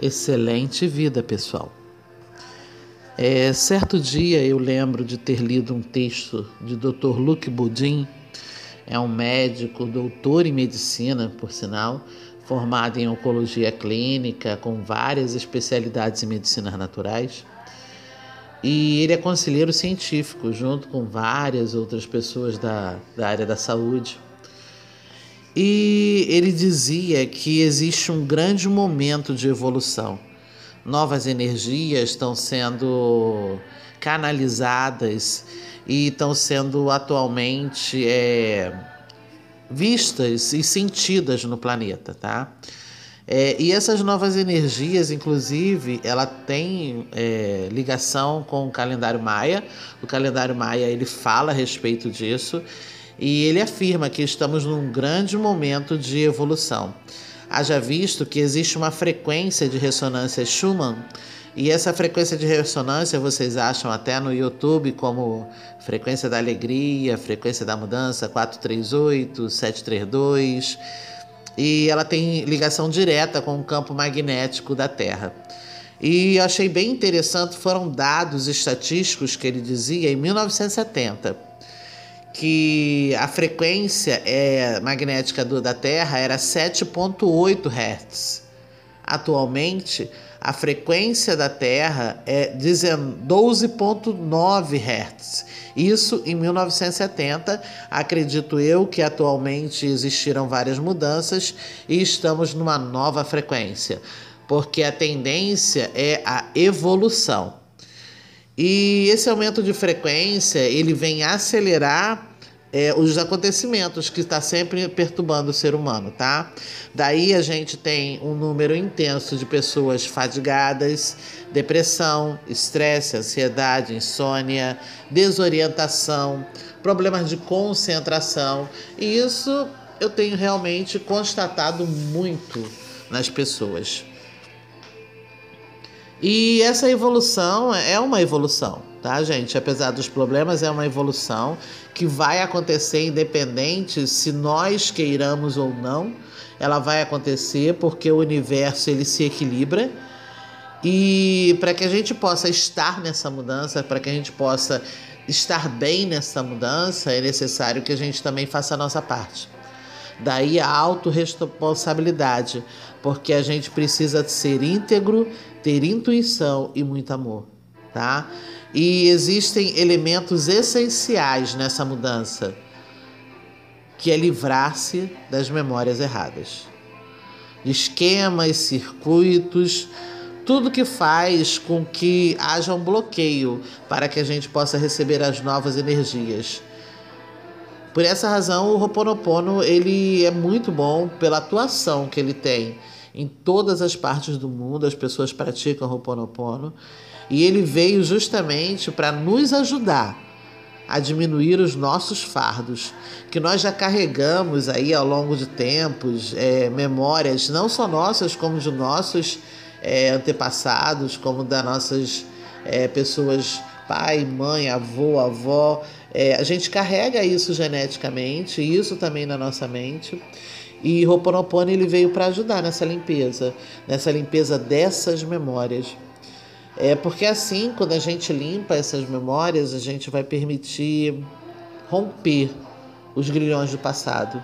Excelente vida, pessoal. É, certo dia eu lembro de ter lido um texto de Dr. Luke Budin, é um médico, doutor em medicina, por sinal, formado em oncologia clínica, com várias especialidades em medicinas naturais. E ele é conselheiro científico, junto com várias outras pessoas da, da área da saúde. E ele dizia que existe um grande momento de evolução novas energias estão sendo canalizadas e estão sendo atualmente é, vistas e sentidas no planeta, tá? É, e essas novas energias, inclusive, ela tem é, ligação com o calendário maia. O calendário maia ele fala a respeito disso e ele afirma que estamos num grande momento de evolução. Haja visto que existe uma frequência de ressonância Schumann, e essa frequência de ressonância vocês acham até no YouTube como frequência da alegria, frequência da mudança 438, 732, e ela tem ligação direta com o campo magnético da Terra. E achei bem interessante, foram dados estatísticos que ele dizia em 1970 que a frequência é, magnética do, da Terra era 7,8 Hz. Atualmente, a frequência da Terra é 12,9 Hz. Isso em 1970. Acredito eu que atualmente existiram várias mudanças e estamos numa nova frequência, porque a tendência é a evolução. E esse aumento de frequência ele vem acelerar é, os acontecimentos que está sempre perturbando o ser humano, tá? Daí a gente tem um número intenso de pessoas fadigadas, depressão, estresse, ansiedade, insônia, desorientação, problemas de concentração. E isso eu tenho realmente constatado muito nas pessoas. E essa evolução é uma evolução, tá, gente? Apesar dos problemas, é uma evolução que vai acontecer independente se nós queiramos ou não. Ela vai acontecer porque o universo ele se equilibra. E para que a gente possa estar nessa mudança, para que a gente possa estar bem nessa mudança, é necessário que a gente também faça a nossa parte. Daí a autorresponsabilidade, porque a gente precisa ser íntegro, ter intuição e muito amor, tá? E existem elementos essenciais nessa mudança, que é livrar-se das memórias erradas. Esquemas, circuitos, tudo que faz com que haja um bloqueio para que a gente possa receber as novas energias. Por essa razão, o Roponopono ele é muito bom pela atuação que ele tem em todas as partes do mundo. As pessoas praticam Roponopono e ele veio justamente para nos ajudar a diminuir os nossos fardos, que nós já carregamos aí ao longo de tempos, é, memórias não só nossas, como de nossos é, antepassados, como das nossas é, pessoas, pai, mãe, avô, avó, é, a gente carrega isso geneticamente, isso também na nossa mente. E Ho'oponopono ele veio para ajudar nessa limpeza, nessa limpeza dessas memórias. É porque assim, quando a gente limpa essas memórias, a gente vai permitir romper os grilhões do passado.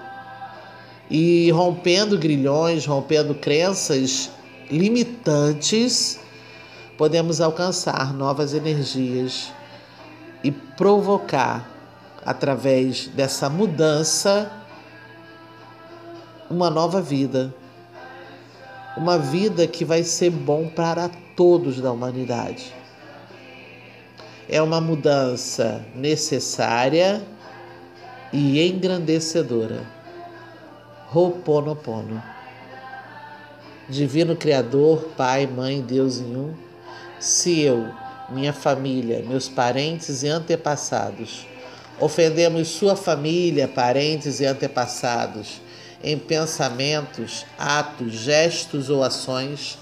E rompendo grilhões, rompendo crenças limitantes, podemos alcançar novas energias e provocar, através dessa mudança, uma nova vida. Uma vida que vai ser bom para todos da humanidade. É uma mudança necessária e engrandecedora. Ho'oponopono. Divino Criador, Pai, Mãe, Deus em um, se eu minha família, meus parentes e antepassados. Ofendemos sua família, parentes e antepassados em pensamentos, atos, gestos ou ações,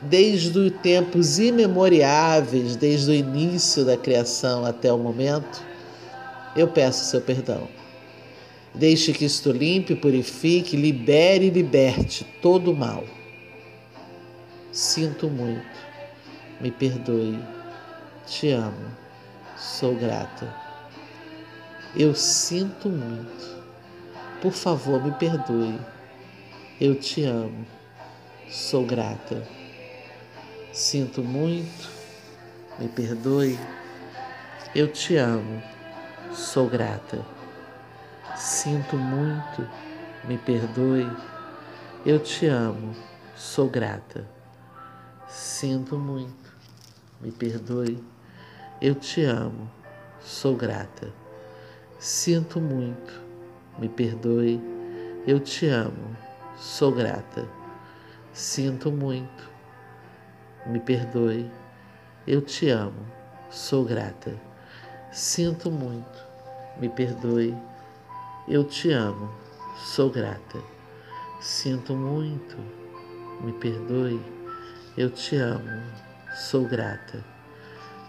desde os tempos imemoriáveis, desde o início da criação até o momento, eu peço seu perdão. Deixe que isto limpe, purifique, libere e liberte todo o mal Sinto muito. Me perdoe. Te amo. Sou grata. Eu sinto muito. Por favor, me perdoe. Eu te amo. Sou grata. Sinto muito. Me perdoe. Eu te amo. Sou grata. Sinto muito. Me perdoe. Eu te amo. Sou grata. Sinto muito. Me perdoe. Eu te amo. Sou grata. Sinto muito. Me perdoe. Eu te amo. Sou grata. Sinto muito. Me perdoe. Eu te amo. Sou grata. Sinto muito. Me perdoe. Eu te amo. Sou grata. Sinto muito. Me perdoe. Eu te amo. Sou grata.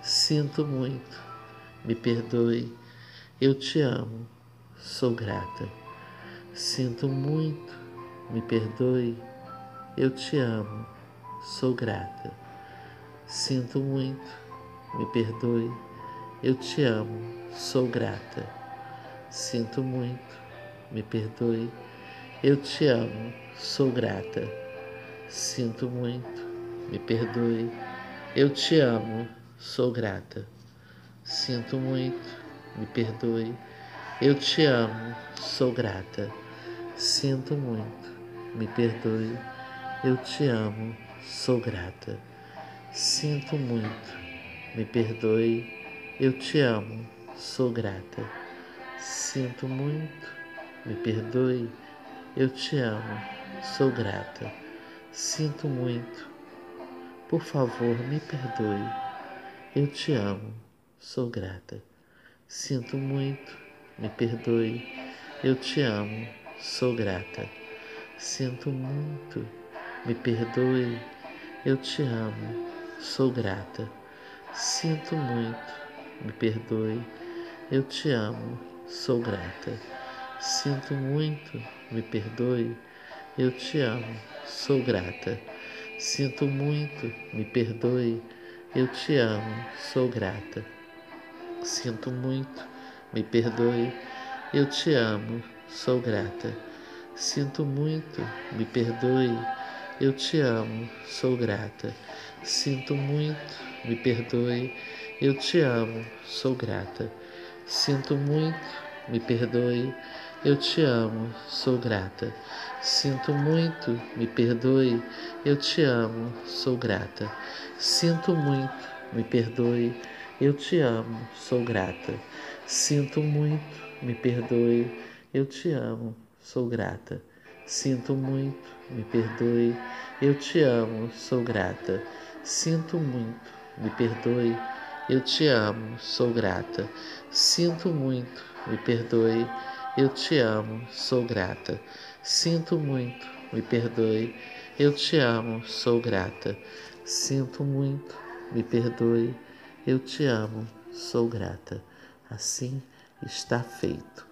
Sinto muito. Me perdoe. Eu te amo. Sou grata. Sinto muito. Me perdoe. Eu te amo. Sou grata. Sinto muito. Me perdoe. Eu te amo. Sou grata. Sinto muito. Me perdoe. Eu te amo. Sou grata. Sinto muito. Me perdoe. Eu te amo. Sou grata. Sinto muito. Me perdoe. Eu te amo. Sou grata. Sinto muito. Me perdoe. Eu te amo. Sou grata. Sinto muito. Me perdoe. Eu te amo. Sou grata. Sinto muito. Me perdoe. Eu te amo. Sou grata. Sinto muito. Por favor, me perdoe. Eu te amo. Sou grata. Sinto muito. Me perdoe. Eu te amo. Sou grata. Sinto muito. Me perdoe. Eu te amo. Sou grata. Sinto muito. Me perdoe. Eu te amo. Sou grata. Sinto muito. Me perdoe. Eu te amo. Sou grata. Sinto muito, me perdoe, eu te amo, sou grata. Sinto muito, me perdoe, eu te amo, sou grata. Sinto muito, me perdoe, eu te amo, sou grata. Sinto muito, me perdoe, eu te amo, sou grata. Sinto muito, me perdoe, eu te amo, sou grata. Sinto muito, me perdoe. Eu te amo, sou grata. Sinto muito, me perdoe. Eu te amo, sou grata. Sinto muito, me perdoe. Eu te amo, sou grata. Sinto muito, me perdoe. Eu te amo, sou grata. Sinto muito, me perdoe. Eu te amo, sou grata. Sinto muito, me perdoe. Eu te amo, sou grata. Sinto muito, me perdoe. Eu te amo, sou grata. Sinto muito, me perdoe. Eu te amo, sou grata. Assim está feito.